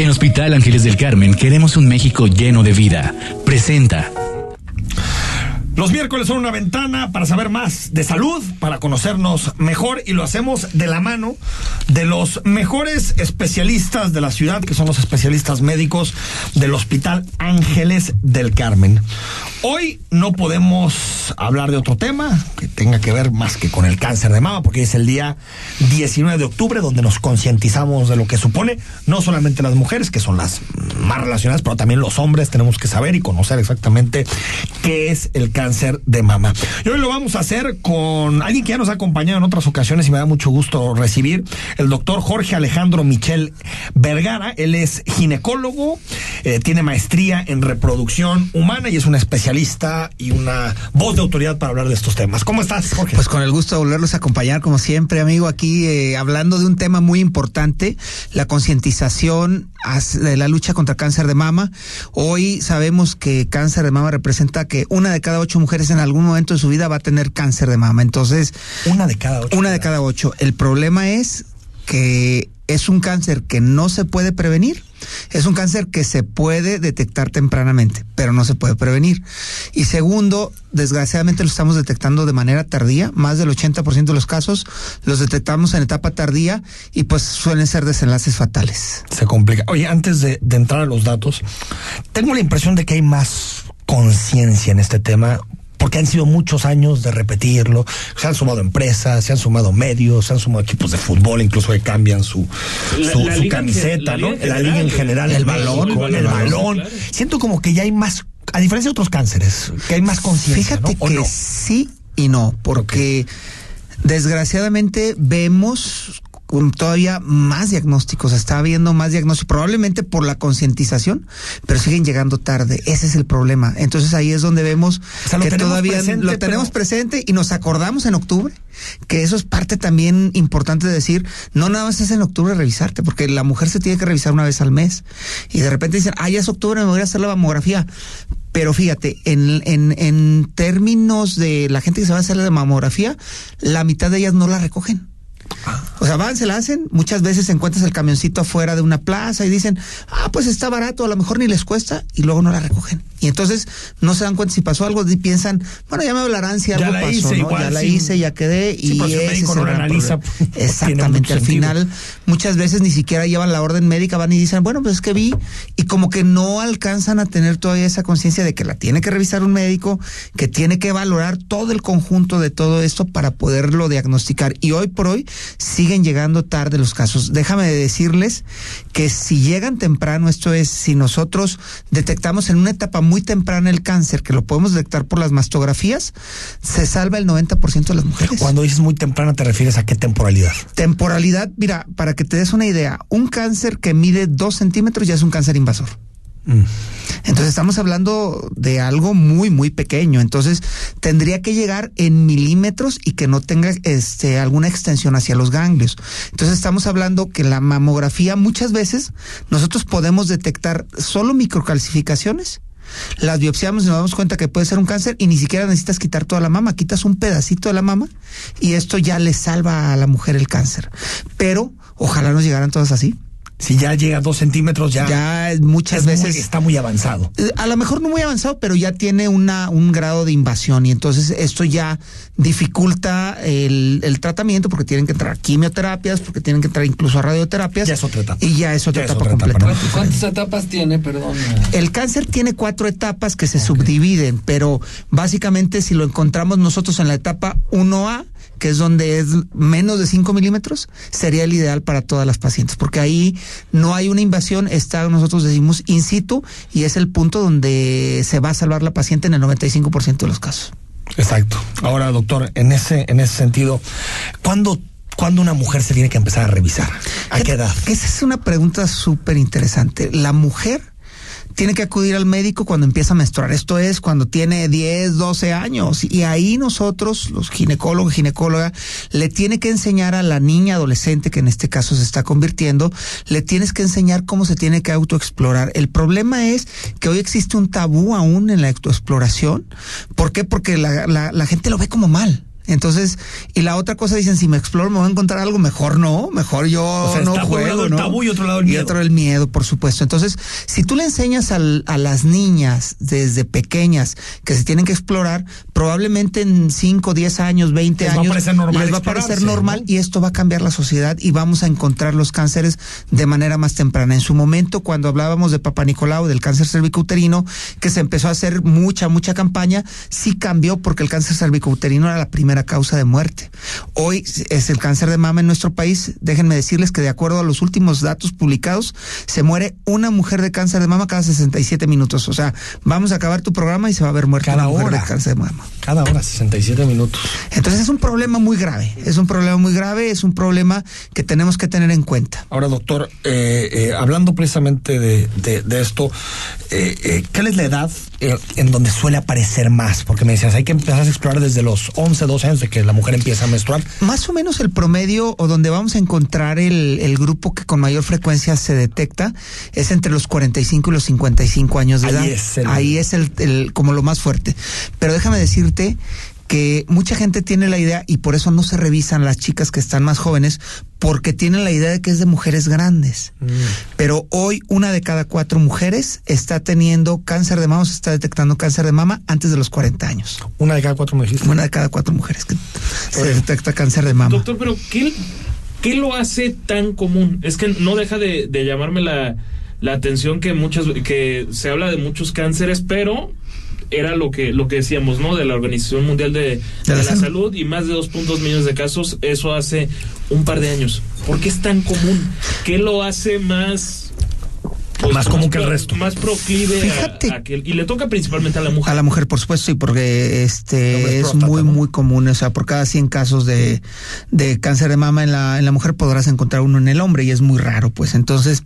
En Hospital Ángeles del Carmen queremos un México lleno de vida. Presenta. Los miércoles son una ventana para saber más de salud, para conocernos mejor y lo hacemos de la mano de los mejores especialistas de la ciudad, que son los especialistas médicos del Hospital Ángeles del Carmen. Hoy no podemos hablar de otro tema que tenga que ver más que con el cáncer de mama, porque es el día 19 de octubre donde nos concientizamos de lo que supone, no solamente las mujeres, que son las más relacionadas, pero también los hombres tenemos que saber y conocer exactamente qué es el cáncer de mama. Y hoy lo vamos a hacer con alguien que ya nos ha acompañado en otras ocasiones y me da mucho gusto recibir, el doctor Jorge Alejandro Michel Vergara. Él es ginecólogo, eh, tiene maestría en reproducción humana y es una especialista y una voz de autoridad para hablar de estos temas. ¿Cómo estás, Jorge? Pues con el gusto de volverlos a acompañar, como siempre, amigo, aquí eh, hablando de un tema muy importante, la concientización de la lucha contra cáncer de mama. Hoy sabemos que cáncer de mama representa que una de cada ocho mujeres en algún momento de su vida va a tener cáncer de mama. Entonces, una de cada ocho. Una de cada ocho. El problema es que es un cáncer que no se puede prevenir. Es un cáncer que se puede detectar tempranamente, pero no se puede prevenir. Y segundo, desgraciadamente lo estamos detectando de manera tardía. Más del 80% de los casos los detectamos en etapa tardía y pues suelen ser desenlaces fatales. Se complica. Oye, antes de, entrar a los datos, tengo la impresión de que hay más conciencia en este tema porque han sido muchos años de repetirlo. Se han sumado empresas, se han sumado medios, se han sumado equipos de fútbol, incluso que cambian su, su, camiseta, ¿no? la liga en general, el balón, el, balón. Siento como que ya hay más, a diferencia de otros cánceres, que hay más conciencia. Fíjate que sí y no, porque desgraciadamente vemos con todavía más diagnósticos, está habiendo más diagnósticos, probablemente por la concientización, pero siguen llegando tarde. Ese es el problema. Entonces ahí es donde vemos que todavía lo tenemos presente y nos acordamos en octubre, que eso es parte también importante de decir, no nada más es en octubre revisarte, porque la mujer se tiene que revisar una vez al mes y de repente dicen, ah, ya es octubre, me voy a hacer la mamografía. Pero fíjate, en, en, en términos de la gente que se va a hacer la mamografía, la mitad de ellas no la recogen. O sea, van, se la hacen. Muchas veces encuentras el camioncito afuera de una plaza y dicen, ah, pues está barato, a lo mejor ni les cuesta, y luego no la recogen. Y entonces no se dan cuenta si pasó algo y piensan, bueno, ya me hablarán si algo pasó, hice, ya la hice, ya quedé, y ese es analiza, Exactamente. Al final, muchas veces ni siquiera llevan la orden médica, van y dicen, bueno, pues es que vi, y como que no alcanzan a tener todavía esa conciencia de que la tiene que revisar un médico, que tiene que valorar todo el conjunto de todo esto para poderlo diagnosticar. Y hoy por hoy, siguen llegando tarde los casos. Déjame decirles que si llegan temprano, esto es, si nosotros detectamos en una etapa muy temprana el cáncer, que lo podemos detectar por las mastografías, se salva el 90% de las mujeres. Cuando dices muy temprana, ¿te refieres a qué temporalidad? Temporalidad, mira, para que te des una idea, un cáncer que mide dos centímetros ya es un cáncer invasor. Mm. Entonces estamos hablando de algo muy, muy pequeño. Entonces tendría que llegar en milímetros y que no tenga este, alguna extensión hacia los ganglios. Entonces estamos hablando que la mamografía muchas veces nosotros podemos detectar solo microcalcificaciones las biopsiamos y nos damos cuenta que puede ser un cáncer y ni siquiera necesitas quitar toda la mama, quitas un pedacito de la mama y esto ya le salva a la mujer el cáncer. Pero ojalá nos llegaran todas así si ya llega a dos centímetros, ya, ya muchas veces está muy avanzado. Eh, a lo mejor no muy avanzado, pero ya tiene una, un grado de invasión y entonces esto ya dificulta el, el tratamiento porque tienen que entrar quimioterapias, porque tienen que entrar incluso a radioterapias. Ya es otra etapa. Y ya es otra etapa completa. ¿Cuántas etapas tiene, perdón? El cáncer tiene cuatro etapas que se subdividen, pero básicamente si lo encontramos nosotros en la etapa 1A, que es donde es menos de 5 milímetros, sería el ideal para todas las pacientes, porque ahí no hay una invasión, está, nosotros decimos, in situ, y es el punto donde se va a salvar la paciente en el 95% de los casos. Exacto. Ahora, doctor, en ese, en ese sentido, ¿cuándo ¿Cuándo una mujer se tiene que empezar a revisar? ¿A qué edad? Esa es una pregunta súper interesante. La mujer tiene que acudir al médico cuando empieza a menstruar. Esto es cuando tiene 10, 12 años. Y ahí nosotros, los ginecólogos, ginecóloga, le tiene que enseñar a la niña adolescente, que en este caso se está convirtiendo, le tienes que enseñar cómo se tiene que autoexplorar. El problema es que hoy existe un tabú aún en la autoexploración. ¿Por qué? Porque la, la, la gente lo ve como mal. Entonces, y la otra cosa dicen, si me exploro me voy a encontrar algo mejor, no, mejor yo O sea, no está por un juego, lado el ¿no? tabú y otro lado el Y miedo. otro el miedo, por supuesto. Entonces, si tú le enseñas al- a las niñas desde pequeñas que se tienen que explorar, probablemente en 5, 10 años, 20 Les va a años, parecer normal les va a parecer normal ¿no? y esto va a cambiar la sociedad y vamos a encontrar los cánceres de manera más temprana. En su momento, cuando hablábamos de Papa Nicolau, del cáncer cervicouterino, que se empezó a hacer mucha, mucha campaña, sí cambió porque el cáncer cervicouterino era la primera causa de muerte. Hoy es el cáncer de mama en nuestro país. Déjenme decirles que de acuerdo a los últimos datos publicados, se muere una mujer de cáncer de mama cada 67 minutos. O sea, vamos a acabar tu programa y se va a ver muerta Cada una mujer hora. de cáncer de mama. Cada hora 67 minutos. Entonces es un problema muy grave, es un problema muy grave, es un problema que tenemos que tener en cuenta. Ahora, doctor, eh, eh, hablando precisamente de, de- de esto, eh, eh, ¿cuál es la edad en donde suele aparecer más? Porque me decías, hay que empezar a explorar desde los 11, 12 años de que la mujer empieza a menstruar. Más o menos el promedio o donde vamos a encontrar el, el grupo que con mayor frecuencia se detecta es entre los 45 y los 55 años de Ahí edad. es el- Ahí es el, el- como lo más fuerte. Pero déjame decirte que mucha gente tiene la idea y por eso no se revisan las chicas que están más jóvenes porque tienen la idea de que es de mujeres grandes. Pero hoy una de cada cuatro mujeres está teniendo cáncer de mama, se está detectando cáncer de mama antes de los 40 años. Una de cada cuatro dijiste. Una de cada cuatro mujeres que se detecta cáncer de mama. Doctor, pero ¿qué, qué lo hace tan común? Es que no deja de, de llamarme la, la atención que muchas que se habla de muchos cánceres, pero era lo que lo que decíamos, ¿no? De la Organización Mundial de, la de la Salud. Salud y más de 2.2 millones de casos, eso hace un par de años. ¿Por qué es tan común? ¿Qué lo hace más pues, Más común que el resto. Más proclive a- Fíjate. a, que y le toca principalmente a la mujer. A la mujer, por supuesto, y porque este es es próstata, muy, ¿no? muy común. O sea, por cada 100 casos de, de cáncer de mama en la, en la mujer podrás encontrar uno en el hombre y es muy raro, pues. Entonces,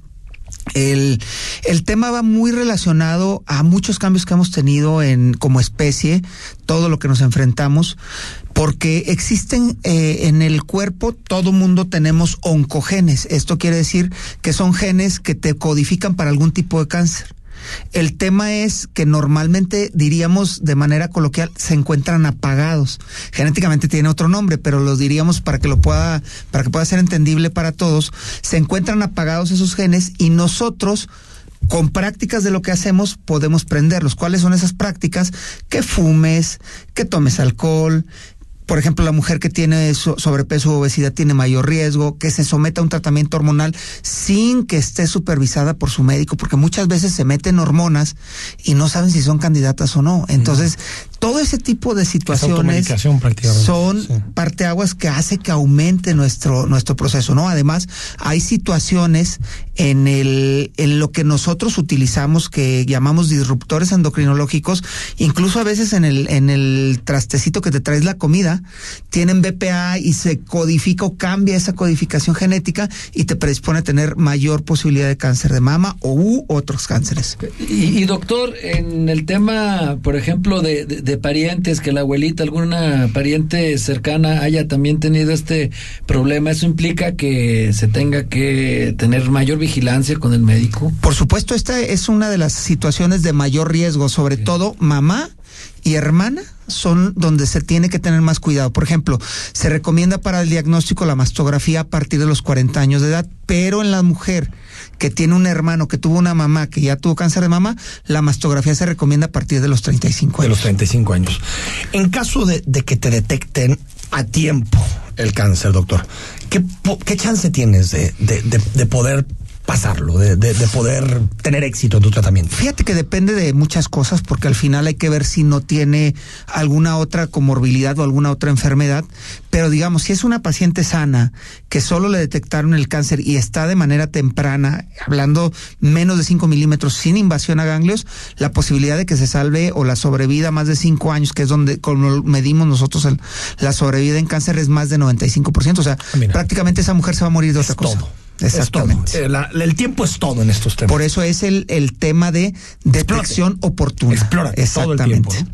el, el tema va muy relacionado a muchos cambios que hemos tenido en como especie, todo lo que nos enfrentamos, porque existen eh, en el cuerpo, todo mundo tenemos oncogenes. Esto quiere decir que son genes que te codifican para algún tipo de cáncer. El tema es que normalmente diríamos de manera coloquial se encuentran apagados. Genéticamente tiene otro nombre, pero los diríamos para que lo pueda para que pueda ser entendible para todos. Se encuentran apagados esos genes y nosotros con prácticas de lo que hacemos podemos prenderlos. ¿Cuáles son esas prácticas? Que fumes, que tomes alcohol, por ejemplo, la mujer que tiene so- sobrepeso o obesidad tiene mayor riesgo, que se someta a un tratamiento hormonal sin que esté supervisada por su médico, porque muchas veces se meten hormonas y no saben si son candidatas o no. Entonces, todo ese tipo de situaciones son sí. parteaguas que hace que aumente nuestro nuestro proceso, ¿no? Además, hay situaciones en el en lo que nosotros utilizamos que llamamos disruptores endocrinológicos, incluso a veces en el en el trastecito que te traes la comida, tienen BPA y se codifica o cambia esa codificación genética y te predispone a tener mayor posibilidad de cáncer de mama o u otros cánceres. Y, y, doctor, en el tema, por ejemplo, de, de, de parientes, que la abuelita, alguna pariente cercana haya también tenido este problema, ¿eso implica que se tenga que tener mayor vigilancia con el médico? Por supuesto, esta es una de las situaciones de mayor riesgo, sobre todo mamá y hermana son donde se tiene que tener más cuidado. Por ejemplo, se recomienda para el diagnóstico la mastografía a partir de los 40 años de edad, pero en la mujer que tiene un hermano que tuvo una mamá que ya tuvo cáncer de mama, la mastografía se recomienda a partir de los 35 De años. los 35 años. En caso de, de que te detecten a tiempo el cáncer, doctor, ¿qué, po- qué chance tienes de, de, de- de poder pasarlo, de, de- de poder tener éxito en tu tratamiento? Fíjate que depende de muchas cosas porque al final hay que ver si no tiene alguna otra comorbilidad o alguna otra enfermedad, pero digamos, si es una paciente sana que solo le detectaron el cáncer y está de manera temprana, hablando menos de 5 milímetros sin invasión a ganglios, la posibilidad de que se salve o la sobrevida más de 5 años, que es donde como medimos nosotros el- la sobrevida en cáncer es más de 95%, o sea, Ah, mira. prácticamente esa mujer se va a morir de otra cosa. todo. Exactamente. Es todo. Eh, el tiempo es todo en estos temas. Por eso es el, el tema de detección oportuna. Explora todo el tiempo. ¿no?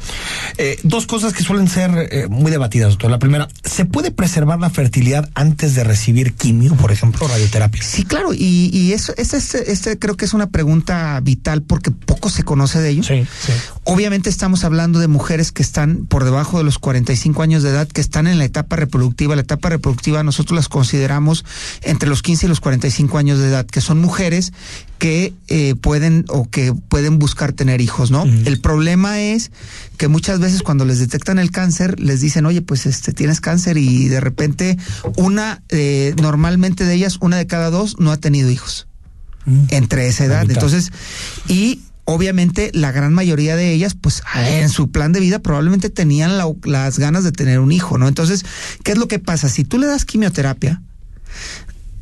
Eh, dos cosas que suelen ser eh, muy debatidas, doctor. La primera, ¿se puede preservar la fertilidad antes de recibir quimio, por ejemplo, radioterapia? Sí, claro, y, y eso, este, este, este creo que es una pregunta vital porque poco se conoce de ello. Sí, sí. Obviamente estamos hablando de mujeres que están por debajo de los 45 años de edad, que están en la etapa reproductiva. La etapa reproductiva nosotros las consideramos entre los 15 y los 45 años de edad, que son mujeres que eh, pueden o que pueden buscar tener hijos, ¿no? El problema es que muchas veces cuando les detectan el cáncer les dicen, oye, pues este tienes cáncer y de repente una, eh, normalmente de ellas, una de cada dos no ha tenido hijos entre esa edad. Entonces, y obviamente la gran mayoría de ellas, pues en su plan de vida probablemente tenían la- las ganas de tener un hijo, ¿no? Entonces, ¿qué es lo que pasa? Si tú le das quimioterapia,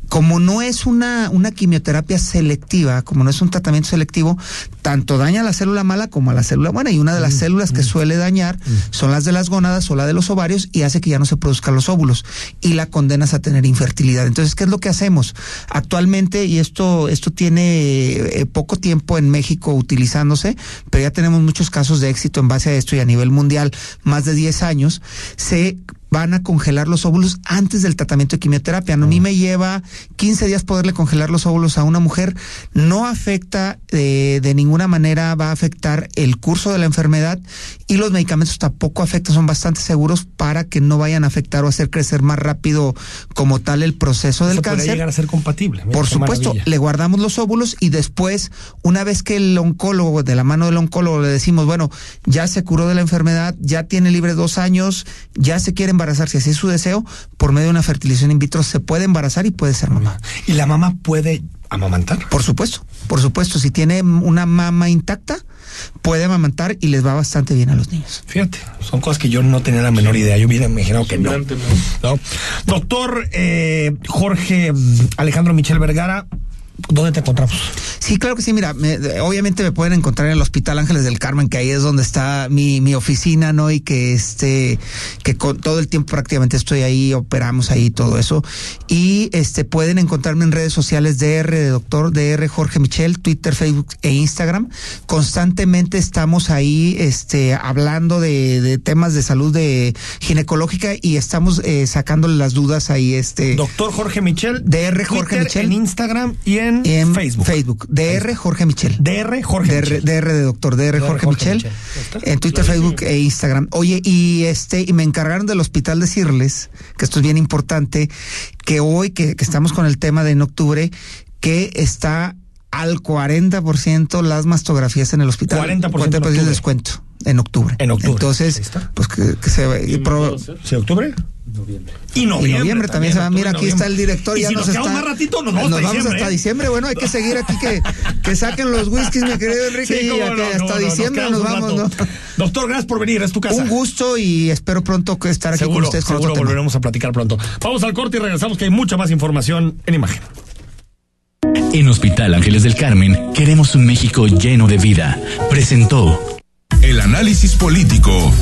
como no es una, una quimioterapia selectiva, como no es un tratamiento selectivo, tanto daña a la célula mala como a la célula buena. Y una de las células que suele dañar son las de las gónadas o la de los ovarios y hace que ya no se produzcan los óvulos y la condenas a tener infertilidad. Entonces, ¿qué es lo que hacemos? Actualmente, y esto, esto tiene eh, poco tiempo en México utilizándose, pero ya tenemos muchos casos de éxito en base a esto y a nivel mundial, más de 10 años, se van a congelar los óvulos antes del tratamiento de quimioterapia. No, A mí me lleva 15 días poderle congelar los óvulos a una mujer. No afecta eh, de ninguna manera, va a afectar el curso de la enfermedad y los medicamentos tampoco afectan, son bastante seguros para que no vayan a afectar o hacer crecer más rápido como tal el proceso del Eso cáncer. llegar a ser compatible. Mira, Por supuesto, maravilla. le guardamos los óvulos y después, una vez que el oncólogo, de la mano del oncólogo, le decimos, bueno, ya se curó de la enfermedad, ya tiene libre dos años, ya se quiere embarazar, si así es su deseo, por medio de una fertilización in vitro se puede embarazar y puede ser mamá. ¿Y la mamá puede amamantar? Por supuesto, por supuesto, si tiene una mama intacta, puede amamantar y les va bastante bien a los niños. Fíjate, son cosas que yo no tenía la menor idea. Yo hubiera imaginado que no. ¿no? Doctor eh, Jorge mm, Alejandro Michel Vergara, ¿dónde te encontramos? Sí, claro que sí. Mira, me- obviamente me pueden encontrar en el Hospital Ángeles del Carmen, que ahí es donde está mi, mi oficina, ¿no? Y que este, que con todo el tiempo prácticamente estoy ahí, operamos ahí todo eso. Y este pueden encontrarme en redes sociales DR de doctor DR Jorge Michel, Twitter, Facebook e Instagram. Constantemente estamos ahí, este, hablando de, de temas de salud de ginecológica y estamos eh, sacándole las dudas ahí, este. Doctor Jorge Michel. DR Jorge Twitter, Michel. En Instagram y en, en Facebook. Facebook. DR Jorge Michel. DR Jorge DR, Michel. DR de doctor, DR, Jorge, Jorge Michel, en Twitter, Facebook e Instagram. Oye, y este, y me encargaron del hospital decirles, que esto es bien importante, que hoy que, que estamos con el tema de en octubre, que está al 40% las mastografías en el hospital. 40% en 40% de octubre. descuento en octubre. En octubre. Entonces, pues que, que se ¿Y y pro-? ¿Sí, octubre? Y noviembre. y noviembre también, se va. Mira, aquí está el noviembre. director. Y ya si nos nos está, más ratito, nos vamos, hasta, diciembre, hasta ¿eh? diciembre. Bueno, hay que seguir aquí que, que saquen los whiskies, mi querido Enrique. Sí, y no, que hasta no, nos diciembre nos vamos. ¿no? Doctor, gracias por venir, es tu casa. Un gusto y espero pronto que estar aquí seguro, con ustedes con seguro otro tema. volveremos a platicar pronto. Vamos al corte y regresamos que hay mucha más información en imagen. En Hospital Ángeles del Carmen queremos un México lleno de vida. Presentó El análisis político